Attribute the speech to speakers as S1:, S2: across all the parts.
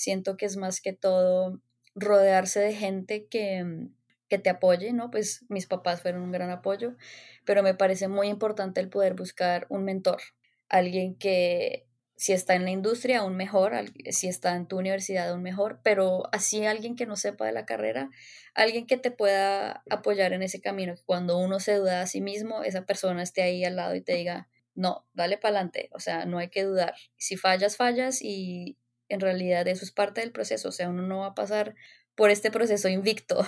S1: Siento que es más que todo rodearse de gente que, que te apoye, ¿no? Pues mis papás fueron un gran apoyo, pero me parece muy importante el poder buscar un mentor, alguien que si está en la industria, aún mejor, si está en tu universidad, aún mejor, pero así alguien que no sepa de la carrera, alguien que te pueda apoyar en ese camino, que cuando uno se duda a sí mismo, esa persona esté ahí al lado y te diga, no, dale para adelante, o sea, no hay que dudar. Si fallas, fallas y en realidad eso es parte del proceso, o sea, uno no va a pasar por este proceso invicto.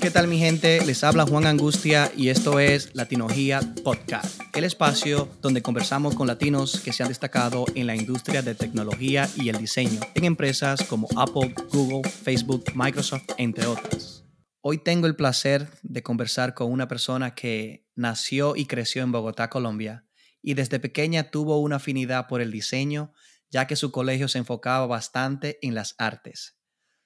S2: ¿Qué tal mi gente? Les habla Juan Angustia y esto es Latinología Podcast, el espacio donde conversamos con latinos que se han destacado en la industria de tecnología y el diseño en empresas como Apple, Google, Facebook, Microsoft, entre otras. Hoy tengo el placer de conversar con una persona que nació y creció en Bogotá, Colombia, y desde pequeña tuvo una afinidad por el diseño, ya que su colegio se enfocaba bastante en las artes.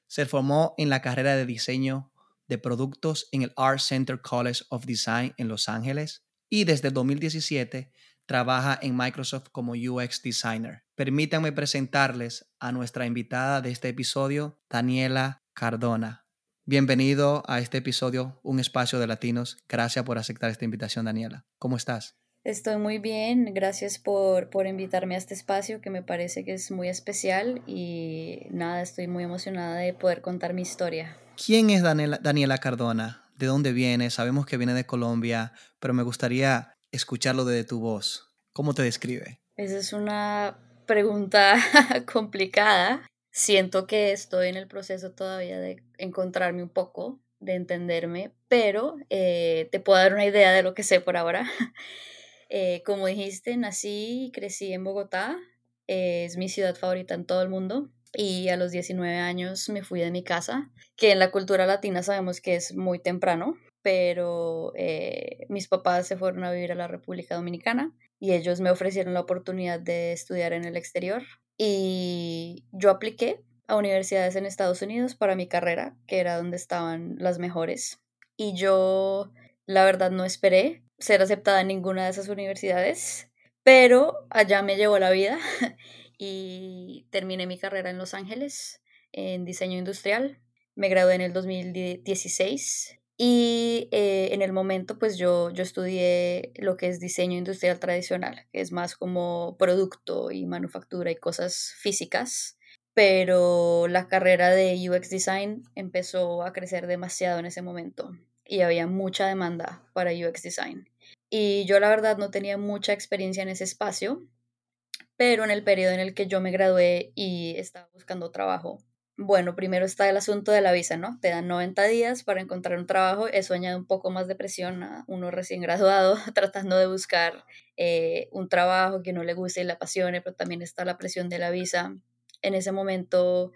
S2: Se formó en la carrera de diseño de productos en el Art Center College of Design en Los Ángeles y desde 2017 trabaja en Microsoft como UX Designer. Permítanme presentarles a nuestra invitada de este episodio, Daniela Cardona. Bienvenido a este episodio, Un Espacio de Latinos. Gracias por aceptar esta invitación, Daniela. ¿Cómo estás?
S1: Estoy muy bien, gracias por, por invitarme a este espacio que me parece que es muy especial y nada, estoy muy emocionada de poder contar mi historia.
S2: ¿Quién es Daniela, Daniela Cardona? ¿De dónde viene? Sabemos que viene de Colombia, pero me gustaría escucharlo de tu voz. ¿Cómo te describe?
S1: Esa es una pregunta complicada. Siento que estoy en el proceso todavía de encontrarme un poco, de entenderme, pero eh, te puedo dar una idea de lo que sé por ahora. Eh, como dijiste, nací y crecí en Bogotá. es mi ciudad favorita en todo el mundo y a los 19 años me fui de mi casa, que en la cultura latina sabemos que es muy temprano, pero eh, mis papás se fueron a vivir a la República Dominicana y ellos me ofrecieron la oportunidad de estudiar en el exterior y yo apliqué a universidades en Estados Unidos para mi carrera, que era donde estaban las mejores. Y yo, la verdad, no esperé ser aceptada en ninguna de esas universidades, pero allá me llevó la vida y terminé mi carrera en Los Ángeles en diseño industrial. Me gradué en el 2016 y eh, en el momento pues yo, yo estudié lo que es diseño industrial tradicional, que es más como producto y manufactura y cosas físicas, pero la carrera de UX Design empezó a crecer demasiado en ese momento y había mucha demanda para UX Design. Y yo la verdad no tenía mucha experiencia en ese espacio, pero en el periodo en el que yo me gradué y estaba buscando trabajo, bueno, primero está el asunto de la visa, ¿no? Te dan 90 días para encontrar un trabajo, eso añade un poco más de presión a uno recién graduado tratando de buscar eh, un trabajo que no le guste y le apasione, pero también está la presión de la visa. En ese momento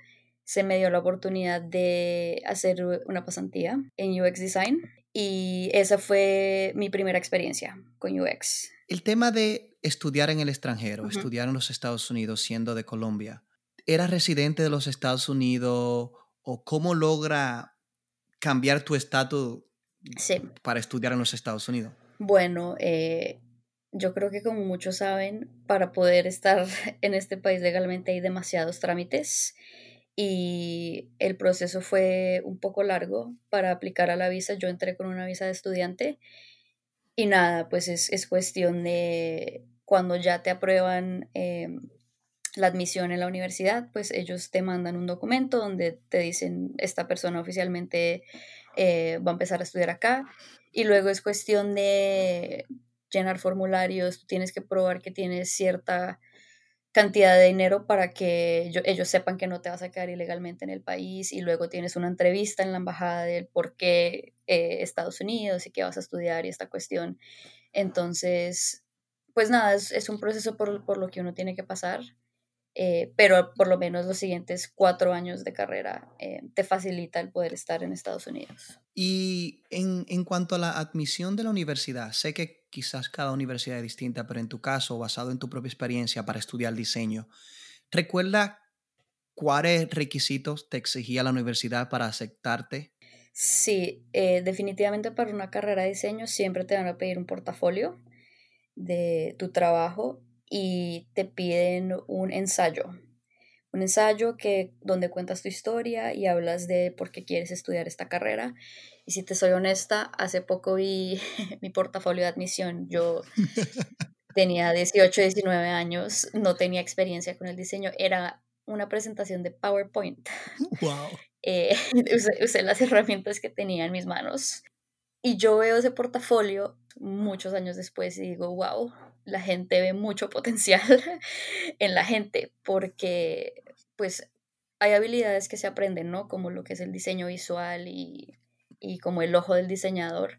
S1: se me dio la oportunidad de hacer una pasantía en UX Design y esa fue mi primera experiencia con UX.
S2: El tema de estudiar en el extranjero, estudiar en los Estados Unidos siendo de Colombia, ¿eras residente de los Estados Unidos o cómo logra cambiar tu estatus para estudiar en los Estados Unidos?
S1: Bueno, eh, yo creo que como muchos saben, para poder estar en este país legalmente hay demasiados trámites y el proceso fue un poco largo para aplicar a la visa. Yo entré con una visa de estudiante y nada, pues es, es cuestión de cuando ya te aprueban em, la admisión en la universidad, pues ellos te mandan un documento donde te dicen esta persona oficialmente eh, va a empezar a estudiar acá y luego es cuestión de llenar formularios, tienes que probar que tienes cierta cantidad de dinero para que ellos sepan que no te vas a quedar ilegalmente en el país y luego tienes una entrevista en la embajada del por qué eh, Estados Unidos y qué vas a estudiar y esta cuestión. Entonces, pues nada, es, un proceso por, lo que uno tiene que pasar, eh, pero por lo menos los siguientes cuatro años de carrera eh, te facilita el poder estar en Estados Unidos.
S2: Y en, en, cuanto a la admisión de la universidad, sé que quizás cada universidad es distinta, pero en tu caso, basado en tu propia experiencia para estudiar diseño, ¿recuerda cuáles requisitos te exigía la universidad para aceptarte
S1: Sí, eh, definitivamente para una carrera de diseño siempre te van a pedir un portafolio de tu trabajo y te piden un ensayo. Un ensayo que, donde cuentas tu historia y hablas de por qué quieres estudiar esta carrera. Y si te soy honesta, hace poco vi mi portafolio de admisión. Yo tenía 18, 19 años, no tenía experiencia con el diseño. Era una presentación de PowerPoint. Wow. Eh, usé, las herramientas que tenía en mis manos. Y yo veo ese portafolio muchos años después y digo, wow, la gente ve mucho potencial en la gente porque pues hay habilidades que se aprenden, ¿no? Como lo que es el diseño visual y, y como el ojo del diseñador.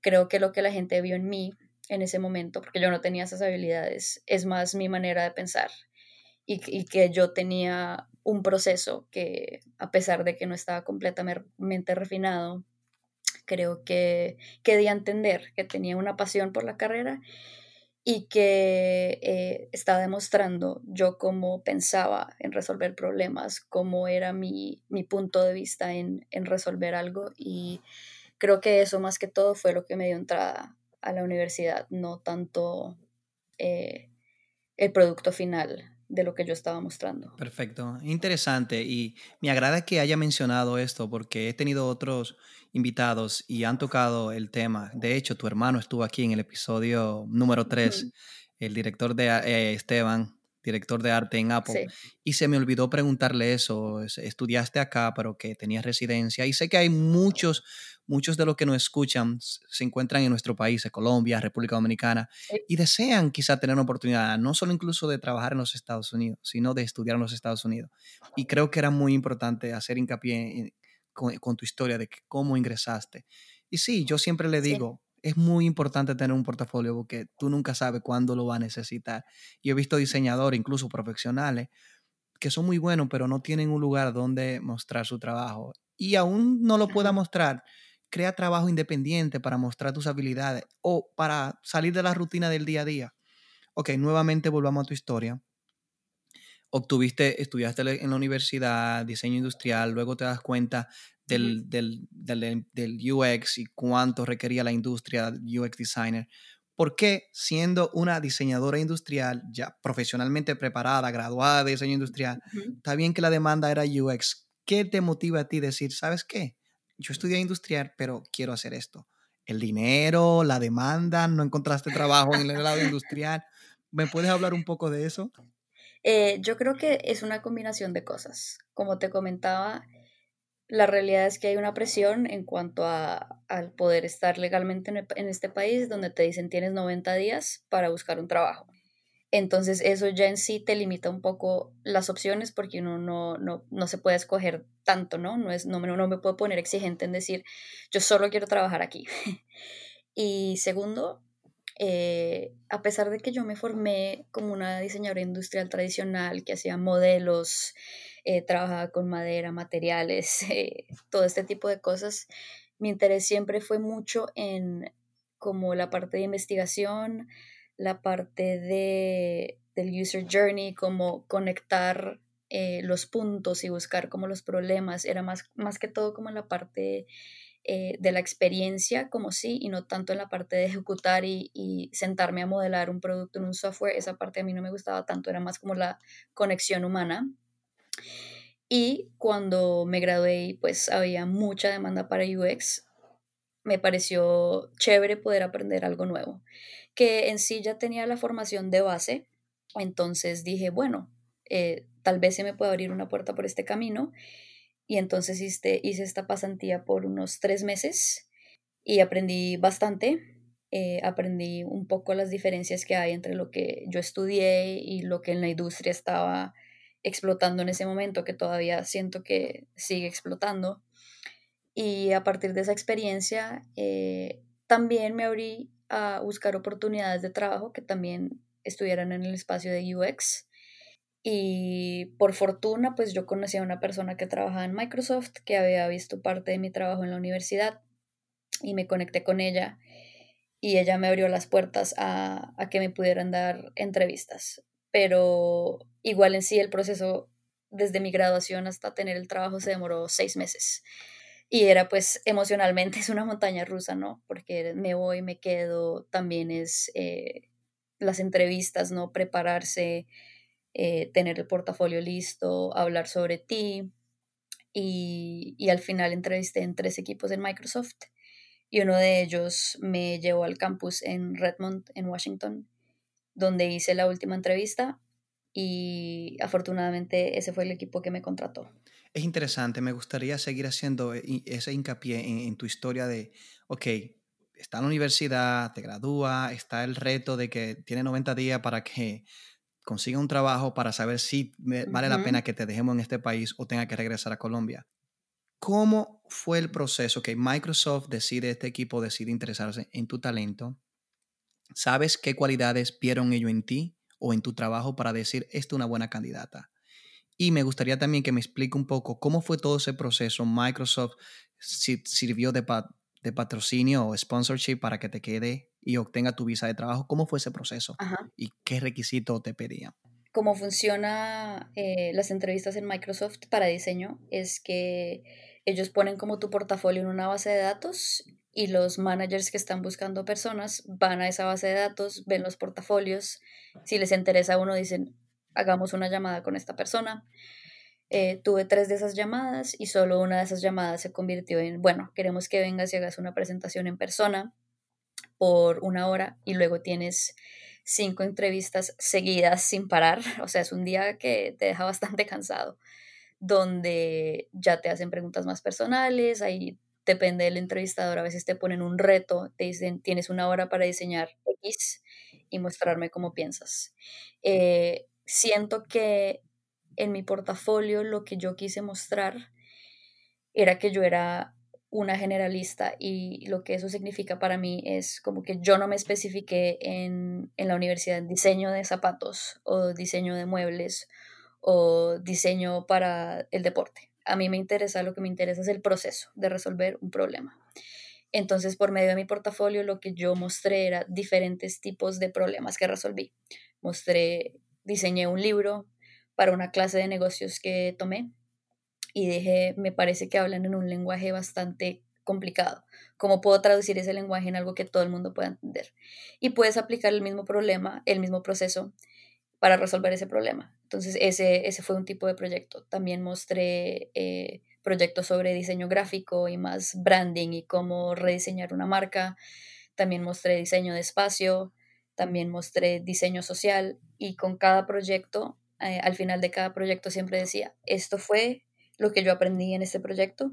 S1: Creo que lo que la gente vio en mí en ese momento, porque yo no tenía esas habilidades, es más mi manera de pensar y, que yo tenía un proceso que a pesar de que no estaba completamente refinado, creo que, que di a entender que tenía una pasión por la carrera y que eh, estaba demostrando yo cómo pensaba en resolver problemas, cómo era mi, mi punto de vista en, en, resolver algo y creo que eso más que todo fue lo que me dio entrada a la universidad, no tanto eh, el producto final de lo que yo estaba mostrando.
S2: Perfecto, interesante y me agrada que haya mencionado esto porque he tenido otros invitados y han tocado el tema. De hecho, tu hermano estuvo aquí en el episodio número 3, el director de eh, Esteban, director de arte en Apple. Y se me olvidó preguntarle eso. Estudiaste acá, pero que tenías residencia. Y sé que hay muchos, muchos de los que nos escuchan se encuentran en nuestro país, en Colombia, República Dominicana, y desean quizá tener una oportunidad, no solo incluso de trabajar en los Estados Unidos, sino de estudiar en los Estados Unidos. Y creo que era muy importante hacer hincapié con, tu historia de cómo ingresaste. Y sí, yo siempre le digo, es muy importante tener un portafolio porque tú nunca sabes cuándo lo va a necesitar. Y he visto diseñadores, incluso profesionales, que son muy buenos, pero no tienen un lugar donde mostrar su trabajo. Y aún no lo pueda mostrar, crea trabajo independiente para mostrar tus habilidades o para salir de la rutina del día a día. Ok, nuevamente volvamos a tu historia. Obtuviste, estudiaste en la universidad, diseño industrial, luego te das cuenta del, del, del, del, UX y cuánto requería la industria UX designer. ¿Por qué siendo una diseñadora industrial ya profesionalmente preparada, graduada de diseño industrial, está bien que la demanda era UX? ¿Qué te motiva a ti decir, sabes qué? Yo estudié industrial, pero quiero hacer esto. El dinero, la demanda, no encontraste trabajo en el lado industrial. ¿Me puedes hablar un poco de eso?
S1: Eh, yo creo que es una combinación de cosas. Como te comentaba, la realidad es que hay una presión en cuanto a, al poder estar legalmente en, este país donde te dicen tienes 90 días para buscar un trabajo. Entonces eso ya en sí te limita un poco las opciones porque uno no, no, no se puede escoger tanto, ¿no? No, es, no, no me puedo poner exigente en decir yo solo quiero trabajar aquí. y segundo, eh, a pesar de que yo me formé como una diseñadora industrial tradicional que hacía modelos, eh, trabajaba con madera, materiales, eh, todo este tipo de cosas. Mi interés siempre fue mucho en como la parte de investigación, la parte de, del user journey, como conectar los puntos y buscar como los problemas, era más, más que todo como la parte de la experiencia como sí y no tanto en la parte de ejecutar y, sentarme a modelar un producto en un software, esa parte a mí no me gustaba tanto, era más como la conexión humana. Y cuando me gradué, pues había mucha demanda para UX, me pareció chévere poder aprender algo nuevo, que en sí ya tenía la formación de base, entonces dije, bueno, eh, tal vez se me puede abrir una puerta por este camino, y entonces hice, hice esta pasantía por unos tres meses y aprendí bastante, eh, aprendí un poco las diferencias que hay entre lo que yo estudié y lo que en la industria estaba explotando en ese momento, que todavía siento que sigue explotando. Y a partir de esa experiencia, eh, también me abrí a buscar oportunidades de trabajo que también estuvieran en el espacio de UX. Y por fortuna, pues yo conocí a una persona que trabajaba en Microsoft, que había visto parte de mi trabajo en la universidad y me conecté con ella y ella me abrió las puertas a, a que me pudieran dar entrevistas. Pero Igual en sí el proceso desde mi graduación hasta tener el trabajo se demoró seis meses. Y era pues emocionalmente es una montaña rusa, ¿no? Porque me voy, me quedo, también es, eh, las entrevistas, ¿no? Prepararse, eh, tener el portafolio listo, hablar sobre ti. Y, y al final entrevisté en tres equipos en Microsoft y uno de ellos me llevó al campus en Redmond, en Washington, donde hice la última entrevista y afortunadamente ese fue el equipo que me contrató.
S2: Es interesante, me gustaría seguir haciendo e, ese hincapié en, tu historia de, ok, está en la universidad, te gradúa, está el reto de que tiene 90 días para que consiga un trabajo para saber si vale la pena que te dejemos en este país o tenga que regresar a Colombia. ¿Cómo fue el proceso que Microsoft decide, este equipo decide interesarse en tu talento? ¿Sabes qué cualidades vieron ellos en ti o en tu trabajo para decir, esta es una buena candidata? Y me gustaría también que me explique un poco cómo fue todo ese proceso. Microsoft sirvió de, de patrocinio o sponsorship para que te quede y obtenga tu visa de trabajo. ¿Cómo fue ese proceso? ¿Y qué requisito te pedían?
S1: Cómo funciona eh, las entrevistas en Microsoft para diseño es que ellos ponen como tu portafolio en una base de datos y los managers que están buscando personas van a esa base de datos, ven los portafolios, si les interesa a uno dicen, hagamos una llamada con esta persona. Eh, tuve tres de esas llamadas y solo una de esas llamadas se convirtió en, bueno, queremos que vengas y hagas una presentación en persona por una hora y luego tienes cinco entrevistas seguidas sin parar. O sea, es un día que te deja bastante cansado, donde ya te hacen preguntas más personales, ahí depende del entrevistador, a veces te ponen un reto, te dicen, tienes una hora para diseñar X y mostrarme cómo piensas. Eh, siento que en mi portafolio lo que yo quise mostrar era que yo era una generalista y lo que eso significa para mí es como que yo no me especifiqué en, en la universidad en diseño de zapatos o diseño de muebles o diseño para el deporte. A mí me interesa, lo que me interesa es el proceso de resolver un problema. Entonces, por medio de mi portafolio, lo que yo mostré era diferentes tipos de problemas que resolví. Mostré diseñé un libro para una clase de negocios que tomé y dije, me parece que hablan en un lenguaje bastante complicado. ¿Cómo puedo traducir ese lenguaje en algo que todo el mundo pueda entender? Y puedes aplicar el mismo problema, el mismo proceso para resolver ese problema. Entonces, ese, ese fue un tipo de proyecto. También mostré eh, proyectos sobre diseño gráfico y más branding y cómo rediseñar una marca. También mostré diseño de espacio, también mostré diseño social y con cada proyecto, eh, al final de cada proyecto siempre decía, esto fue lo que yo aprendí en este proyecto,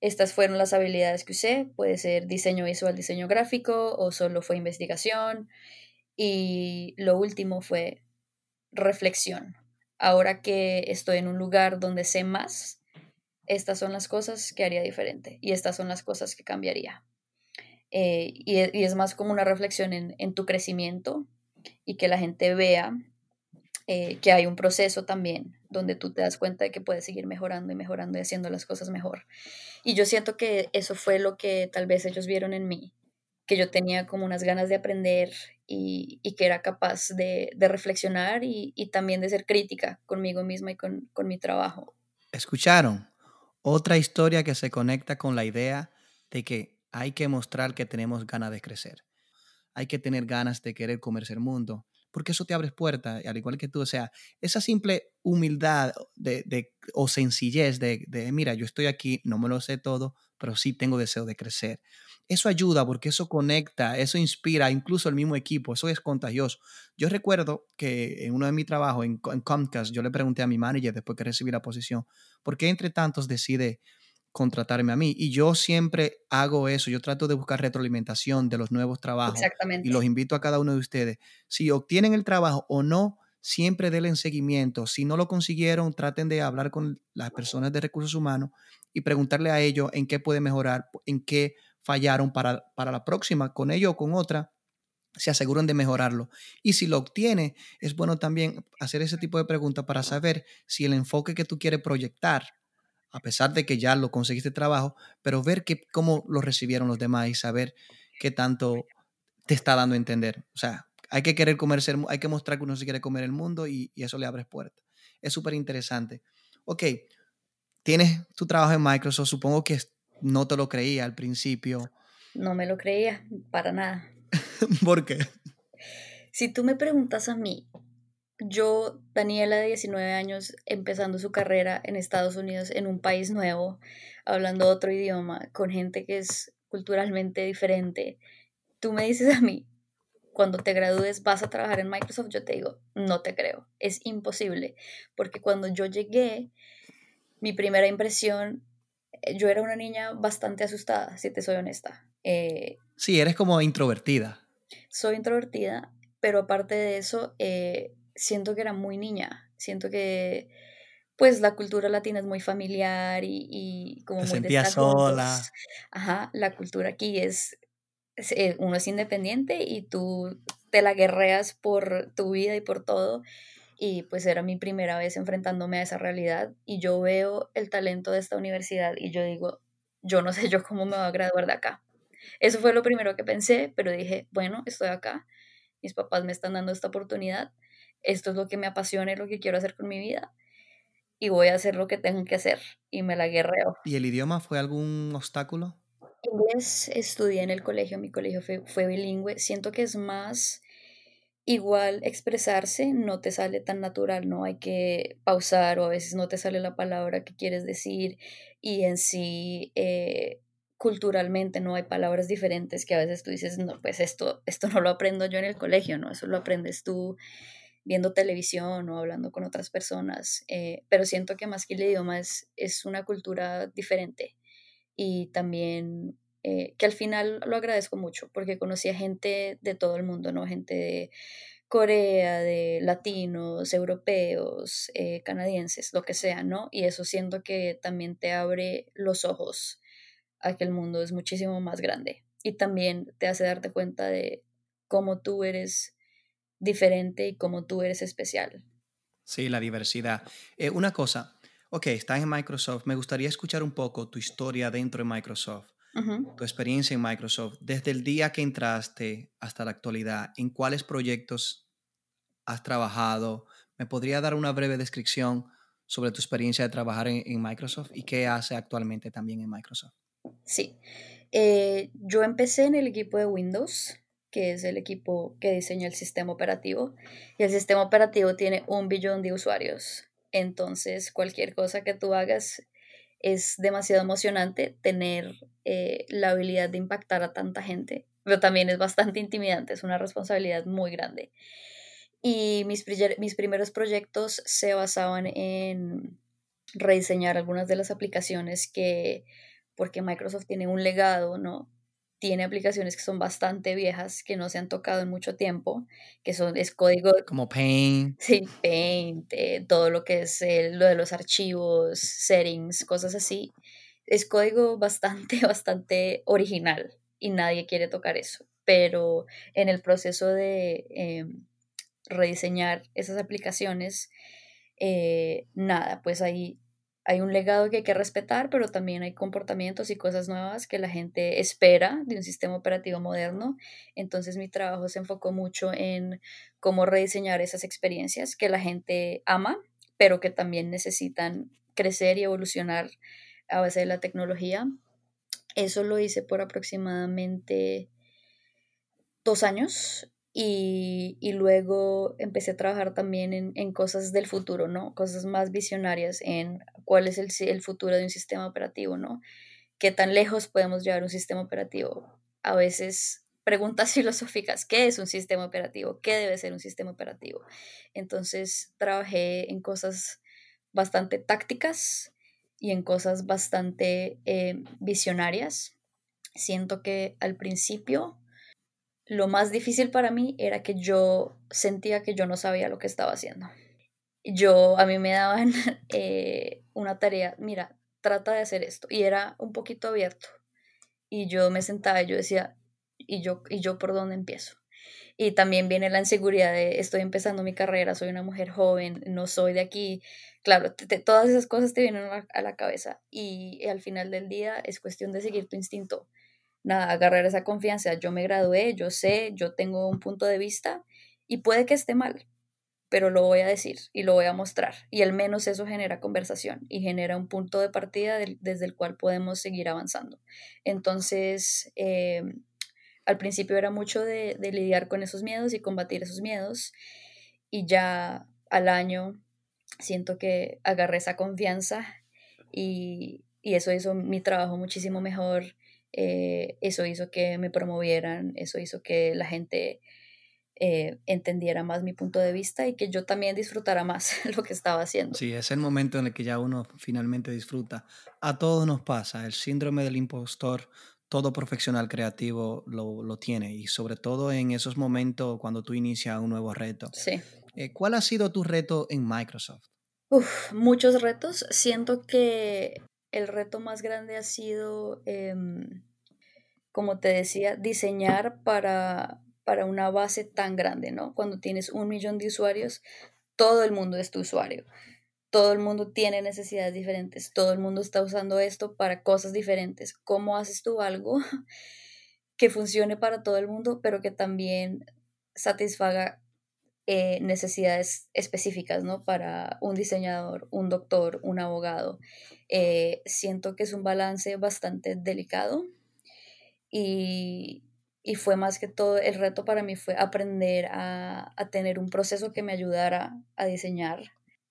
S1: estas fueron las habilidades que usé, puede ser diseño visual, diseño gráfico o solo fue investigación. Y lo último fue reflexión. Ahora que estoy en un lugar donde sé más, estas son las cosas que haría diferente y estas son las cosas que cambiaría. Eh, e, y, es más como una reflexión en, tu crecimiento y que la gente vea eh, que hay un proceso también donde tú te das cuenta de que puedes seguir mejorando y mejorando y haciendo las cosas mejor. Y yo siento que eso fue lo que tal vez ellos vieron en mí, que yo tenía como unas ganas de aprender y, que era capaz de, reflexionar y, también de ser crítica conmigo misma y con, con mi trabajo.
S2: ¿Escucharon? Otra historia que se conecta con la idea de que hay que mostrar que tenemos ganas de crecer. Hay que tener ganas de querer comerse el mundo, porque eso te abre puertas, al igual que tú. O sea, esa simple humildad de, o sencillez de, de, mira, yo estoy aquí, no me lo sé todo, pero sí tengo deseo de crecer. Eso ayuda porque eso conecta, eso inspira incluso el mismo equipo, eso es contagioso. Yo recuerdo que en uno de mis trabajos en, en Comcast, yo le pregunté a mi manager después que recibí la posición, ¿por qué entre tantos decide contratarme a mí. Y yo siempre hago eso, yo trato de buscar retroalimentación de los nuevos trabajos. Y los invito a cada uno de ustedes. Si obtienen el trabajo o no, siempre denle seguimiento. Si no lo consiguieron, traten de hablar con las personas de recursos humanos y preguntarle a ellos en qué puede mejorar, en qué fallaron para, para la próxima, con ellos o con otra, se aseguran de mejorarlo. Y si lo obtiene, es bueno también hacer ese tipo de preguntas para saber si el enfoque que tú quieres proyectar a pesar de que ya lo conseguiste trabajo, pero ver que, cómo lo recibieron los demás y saber qué tanto te está dando a entender. O sea, hay que querer comerse, hay que mostrar que uno se quiere comer el mundo y, eso le abre puertas. Es súper interesante. Ok, tienes tu trabajo en Microsoft, supongo que no te lo creía al principio.
S1: No me lo creía, para nada.
S2: ¿Por qué?
S1: Si tú me preguntas a mí, yo, Daniela de 19 años, empezando su carrera en Estados Unidos, en un país nuevo, hablando otro idioma, con gente que es culturalmente diferente, tú me dices a mí, cuando te gradúes vas a trabajar en Microsoft, yo te digo, no te creo, es imposible, porque cuando yo llegué, mi primera impresión, eh, yo era una niña bastante asustada, si te soy honesta. Eh,
S2: sí, eres como introvertida.
S1: Soy introvertida, pero aparte de eso, eh, siento que era muy niña, siento que pues la cultura latina es muy familiar y, y como Te muy sola. Ajá, la cultura aquí es eh, uno es independiente y tú te la guerreas por tu vida y por todo. Y pues era mi primera vez enfrentándome a esa realidad y yo veo el talento de esta universidad y yo digo, yo no sé yo cómo me voy a graduar de acá. Eso fue lo primero que pensé, pero dije, bueno, estoy acá, mis papás me están dando esta oportunidad, esto es lo que me apasiona y lo que quiero hacer con mi vida y voy a hacer lo que tengo que hacer y me la guerreo.
S2: ¿Y el idioma fue algún obstáculo?
S1: Inglés estudié en el colegio, mi colegio fue, bilingüe. Siento que es más igual expresarse, no te sale tan natural, no hay que pausar o a veces no te sale la palabra que quieres decir y en sí eh, culturalmente no hay palabras diferentes que a veces tú dices, no, pues esto, esto no lo aprendo yo en el colegio, ¿no? Eso lo aprendes tú viendo televisión o hablando con otras personas, eh, pero siento que más que el idioma es, es una cultura diferente y también eh, que al final lo agradezco mucho porque conocí a gente de todo el mundo, ¿no? Gente de Corea, de latinos, europeos, eh, canadienses, lo que sea, ¿no? Y eso siento que también te abre los ojos a que el mundo es muchísimo más grande y también te hace darte cuenta de cómo tú eres diferente y cómo tú eres especial.
S2: Sí, la diversidad. Eh, una cosa, ok, estás en Microsoft, me gustaría escuchar un poco tu historia dentro de Microsoft, tu experiencia en Microsoft, desde el día que entraste hasta la actualidad, en cuáles proyectos has trabajado. ¿Me podría dar una breve descripción sobre tu experiencia de trabajar en, Microsoft y qué hace actualmente también en Microsoft?
S1: Sí, eh, yo empecé en el equipo de Windows, que es el equipo que diseña el sistema operativo, y el sistema operativo tiene un billón de usuarios. Entonces, cualquier cosa que tú hagas es demasiado emocionante tener eh, la habilidad de impactar a tanta gente, pero también es bastante intimidante, es una responsabilidad muy grande. Y mis, mis primeros proyectos se basaban en rediseñar algunas de las aplicaciones que, porque Microsoft tiene un legado, ¿no? Tiene aplicaciones que son bastante viejas, que no se han tocado en mucho tiempo, que son, es código...
S2: Como Paint.
S1: Sí, Paint, eh, todo lo que es lo de los archivos, settings, cosas así. Es código bastante, bastante original y nadie quiere tocar eso. Pero en el proceso de em, rediseñar esas aplicaciones, eh, nada, pues ahí hay un legado que hay que respetar, pero también hay comportamientos y cosas nuevas que la gente espera de un sistema operativo moderno. Entonces mi trabajo se enfocó mucho en cómo rediseñar esas experiencias que la gente ama, pero que también necesitan crecer y evolucionar a base de la tecnología. Eso lo hice por aproximadamente dos años y, luego empecé a trabajar también en, cosas del futuro, ¿no? Cosas más visionarias en cuál es el, futuro de un sistema operativo, ¿no? ¿Qué tan lejos podemos llevar un sistema operativo? A veces preguntas filosóficas, ¿qué es un sistema operativo? ¿Qué debe ser un sistema operativo? Entonces trabajé en cosas bastante tácticas y en cosas bastante eh, visionarias. Siento que al principio lo más difícil para mí era que yo sentía que yo no sabía lo que estaba haciendo. Yo, a mí me daban eh, una tarea, mira, trata de hacer esto. Y era un poquito abierto. Y yo me sentaba y yo decía, ¿y yo, y yo por dónde empiezo? Y también viene la inseguridad de, estoy empezando mi carrera, soy una mujer joven, no soy de aquí. Claro, todas esas cosas te vienen a la cabeza. Y al final del día es cuestión de seguir tu instinto nada, agarrar esa confianza. Yo me gradué, yo sé, yo tengo un punto de vista y puede que esté mal, pero lo voy a decir y lo voy a mostrar. Y al menos eso genera conversación y genera un punto de partida desde el cual podemos seguir avanzando. Entonces, eh, al principio era mucho de, lidiar con esos miedos y combatir esos miedos y ya al año siento que agarré esa confianza y, y eso hizo mi trabajo muchísimo mejor, eh, eso hizo que me promovieran, eso hizo que la gente eh, entendiera más mi punto de vista y que yo también disfrutara más lo que estaba haciendo.
S2: Sí, es el momento en el que ya uno finalmente disfruta. A todos nos pasa, el síndrome del impostor, todo profesional creativo lo, lo tiene y sobre todo en esos momentos cuando tú inicias un nuevo reto.
S1: Sí.
S2: Eh, ¿Cuál ha sido tu reto en Microsoft?
S1: Uf, muchos retos. Siento que el reto más grande ha sido, em, como te decía, diseñar para, para una base tan grande, ¿no? Cuando tienes un millón de usuarios, todo el mundo es tu usuario. Todo el mundo tiene necesidades diferentes, todo el mundo está usando esto para cosas diferentes. ¿Cómo haces tú algo que funcione para todo el mundo, pero que también satisfaga eh, necesidades específicas, ¿no? Para un diseñador, un doctor, un abogado. Eh, siento que es un balance bastante delicado y, fue más que todo, el reto para mí fue aprender a, tener un proceso que me ayudara a diseñar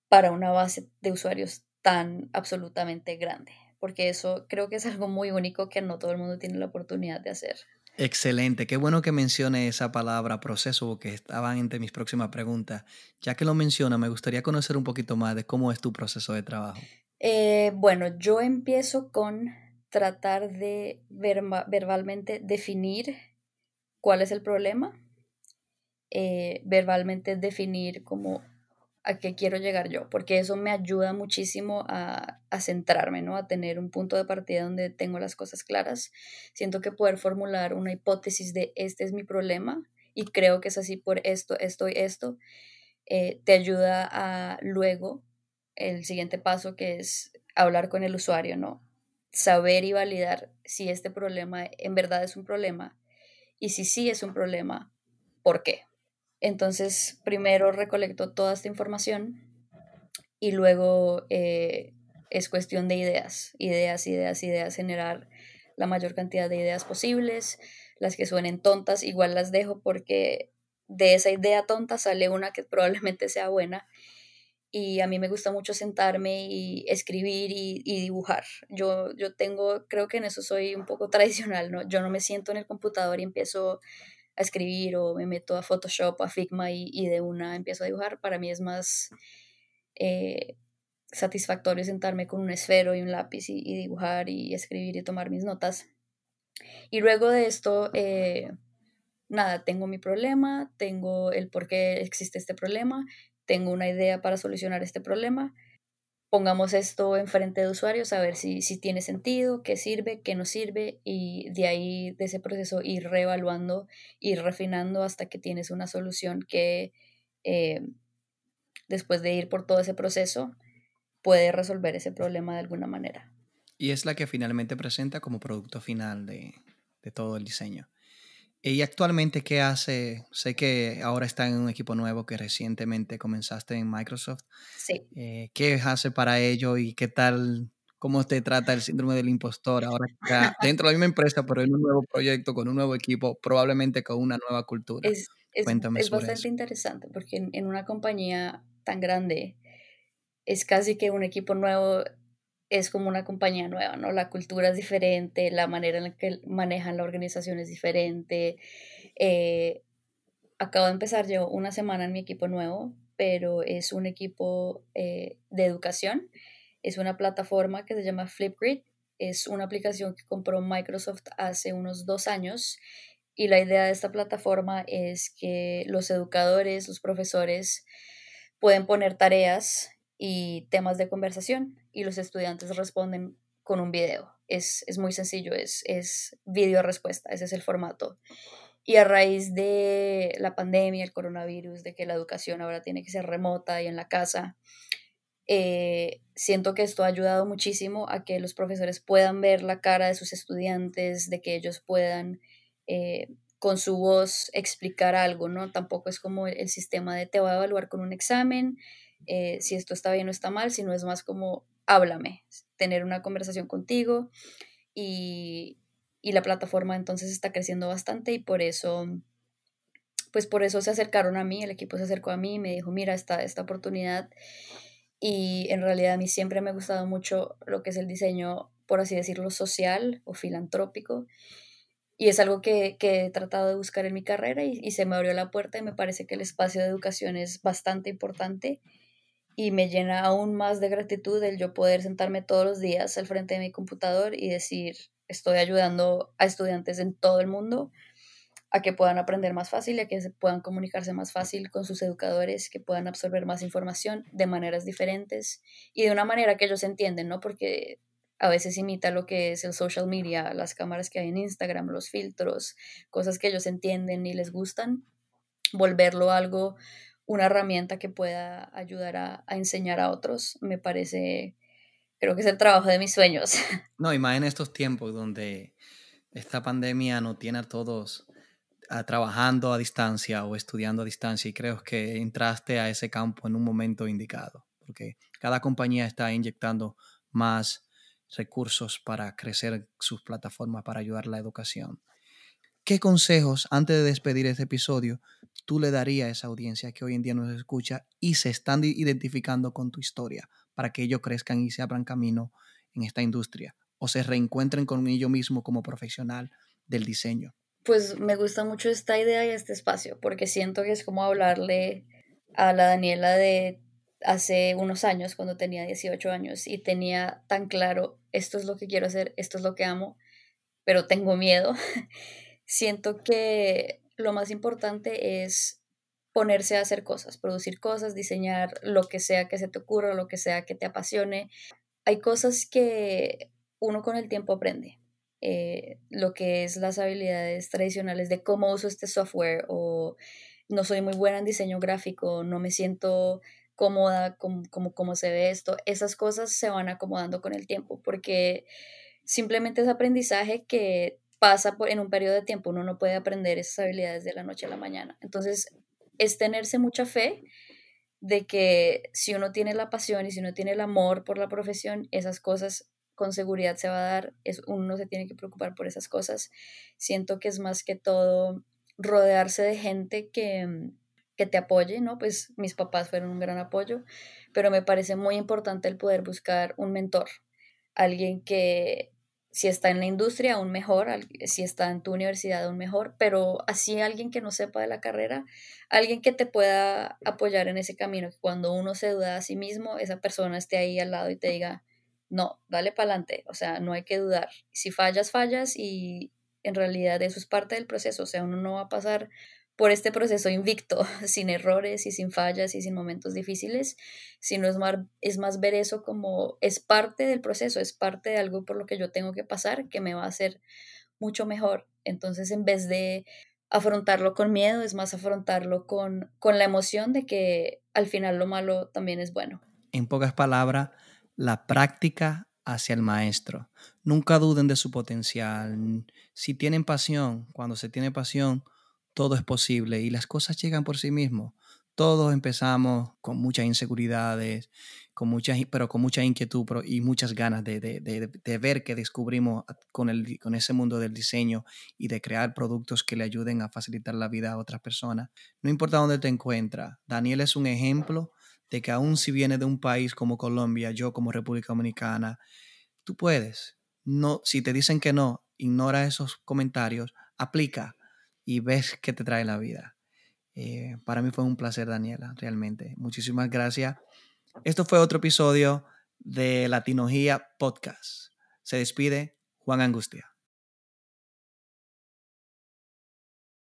S1: para una base de usuarios tan absolutamente grande, porque eso creo que es algo muy único que no todo el mundo tiene la oportunidad de hacer.
S2: Excelente, qué bueno que mencione esa palabra proceso, porque estaba entre mis próximas preguntas. Ya que lo menciona, me gustaría conocer un poquito más de cómo es tu proceso de trabajo.
S1: Eh, bueno, yo empiezo con tratar de verbalmente definir cuál es el problema, eh, verbalmente definir como a qué quiero llegar yo, porque eso me ayuda muchísimo a, a, centrarme, ¿no? A tener un punto de partida donde tengo las cosas claras. Siento que poder formular una hipótesis de este es mi problema y creo que es así por esto, esto y esto, eh, te ayuda a luego el siguiente paso que es hablar con el usuario, ¿no? Saber y validar si este problema en verdad es un problema y si sí es un problema, ¿por qué? Entonces, primero recolecto toda esta información y luego eh, es cuestión de ideas, ideas, ideas, ideas, generar la mayor cantidad de ideas posibles, las que suenen tontas, igual las dejo porque de esa idea tonta sale una que probablemente sea buena y a mí me gusta mucho sentarme y escribir y, dibujar. Yo, yo tengo, creo que en eso soy un poco tradicional, ¿no? Yo no me siento en el computador y empiezo a escribir o me meto a Photoshop, a Figma y, de una empiezo a dibujar. Para mí es más eh, satisfactorio sentarme con un esfero y un lápiz y, dibujar y escribir y tomar mis notas. Y luego de esto, eh, nada, tengo mi problema, tengo el por qué existe este problema tengo una idea para solucionar este problema, pongamos esto enfrente de usuarios a ver si, si tiene sentido, qué sirve, qué no sirve y de ahí, de ese proceso, ir reevaluando, ir refinando hasta que tienes una solución que eh, después de ir por todo ese proceso puede resolver ese problema de alguna manera.
S2: Y es la que finalmente presenta como producto final de, de todo el diseño. ¿Y actualmente qué hace? Sé que ahora está en un equipo nuevo que recientemente comenzaste en Microsoft.
S1: Sí.
S2: Eh, ¿Qué hace para ello y qué tal, cómo te trata el síndrome del impostor ahora dentro de la misma empresa, pero en un nuevo proyecto, con un nuevo equipo, probablemente con una nueva cultura?
S1: Es, es, es bastante interesante porque en, en una compañía tan grande es casi que un equipo nuevo es como una compañía nueva, ¿no? La cultura es diferente, la manera en la que manejan la organización es diferente. Eh, acabo de empezar yo una semana en mi equipo nuevo, pero es un equipo eh, de educación. Es una plataforma que se llama Flipgrid. Es una aplicación que compró Microsoft hace unos dos años y la idea de esta plataforma es que los educadores, los profesores pueden poner tareas y temas de conversación y los estudiantes responden con un video. Es, muy sencillo, es, es video respuesta, ese es el formato. Y a raíz de la pandemia, el coronavirus, de que la educación ahora tiene que ser remota y en la casa, eh, siento que esto ha ayudado muchísimo a que los profesores puedan ver la cara de sus estudiantes, de que ellos puedan eh, con su voz explicar algo, ¿no? Tampoco es como el sistema de te voy a evaluar con un examen eh, si esto está bien o está mal, sino es más como háblame, tener una conversación contigo y, y la plataforma entonces está creciendo bastante y por eso pues por eso se acercaron a mí, el equipo se acercó a mí y me dijo, mira, esta, esta oportunidad. Y en realidad a mí siempre me ha gustado mucho lo que es el diseño, por así decirlo, social o filantrópico. Y es algo que, que he tratado de buscar en mi carrera y, se me abrió la puerta y me parece que el espacio de educación es bastante importante y me llena aún más de gratitud el yo poder sentarme todos los días al frente de mi computador y decir, estoy ayudando a estudiantes en todo el mundo a que puedan aprender más fácil, a que puedan comunicarse más fácil con sus educadores, que puedan absorber más información de maneras diferentes y de una manera que ellos entienden, ¿no? Porque a veces imita lo que es el social media, las cámaras que hay en Instagram, los filtros, cosas que ellos entienden y les gustan, volverlo algo, una herramienta que pueda ayudar a, a enseñar a otros, me parece, creo que es el trabajo de mis sueños.
S2: No, y en estos tiempos donde esta pandemia no tiene a todos trabajando a distancia o estudiando a distancia y creo que entraste a ese campo en un momento indicado, porque cada compañía está inyectando más recursos para crecer sus plataformas, para ayudar a la educación. ¿Qué consejos, antes de despedir este episodio, tú le darías a esa audiencia que hoy en día nos escucha y se están identificando con tu historia para que ellos crezcan y se abran camino en esta industria o se reencuentren con ellos mismos como profesional del diseño?
S1: pues me gusta mucho esta idea y este espacio, porque siento que es como hablarle a la Daniela de hace unos años, cuando tenía 18 años, y tenía tan claro, esto es lo que quiero hacer, esto es lo que amo, pero tengo miedo. siento que lo más importante es ponerse a hacer cosas, producir cosas, diseñar lo que sea que se te ocurra, lo que sea que te apasione. Hay cosas que uno con el tiempo aprende eh, lo que es las habilidades tradicionales de cómo uso este software o no soy muy buena en diseño gráfico, no me siento cómoda como, como, se ve esto, esas cosas se van acomodando con el tiempo porque simplemente es aprendizaje que pasa por, en un periodo de tiempo, uno no puede aprender esas habilidades de la noche a la mañana. Entonces, es tenerse mucha fe de que si uno tiene la pasión y si uno tiene el amor por la profesión, esas cosas con seguridad se va a dar, es, uno no se tiene que preocupar por esas cosas. Siento que es más que todo rodearse de gente que, que te apoye, ¿no? Pues mis papás fueron un gran apoyo, pero me parece muy importante el poder buscar un mentor, alguien que si está en la industria aún mejor, si está en tu universidad aún mejor, pero así alguien que no sepa de la carrera, alguien que te pueda apoyar en ese camino, que cuando uno se duda a sí mismo, esa persona esté ahí al lado y te diga, no, dale para adelante, o sea, no hay que dudar. Si fallas, fallas y en realidad eso es parte del proceso, o sea, uno no va a pasar por este proceso invicto, sin errores y sin fallas y sin momentos difíciles, sino es más, es más ver eso como es parte del proceso, es parte de algo por lo que yo tengo que pasar que me va a hacer mucho mejor. Entonces, en vez de afrontarlo con miedo, es más afrontarlo con, con la emoción de que al final lo malo también es bueno.
S2: En pocas palabras, la práctica hacia el maestro. Nunca duden de su potencial. Si tienen pasión, cuando se tiene pasión, todo es posible y las cosas llegan por sí mismos. Todos empezamos con muchas inseguridades, con muchas, pero con mucha inquietud y muchas ganas de, de, ver que descubrimos con, el, con ese mundo del diseño y de crear productos que le ayuden a facilitar la vida a otras personas. No importa dónde te encuentras, Daniel es un ejemplo de que aún si viene de un país como Colombia, yo como República Dominicana, tú puedes. No, si te dicen que no, ignora esos comentarios, aplica y ves qué te trae la vida. Eh, para mí fue un placer, Daniela, realmente. Muchísimas gracias. Esto fue otro episodio de Latinogía Podcast. Se despide Juan Angustia.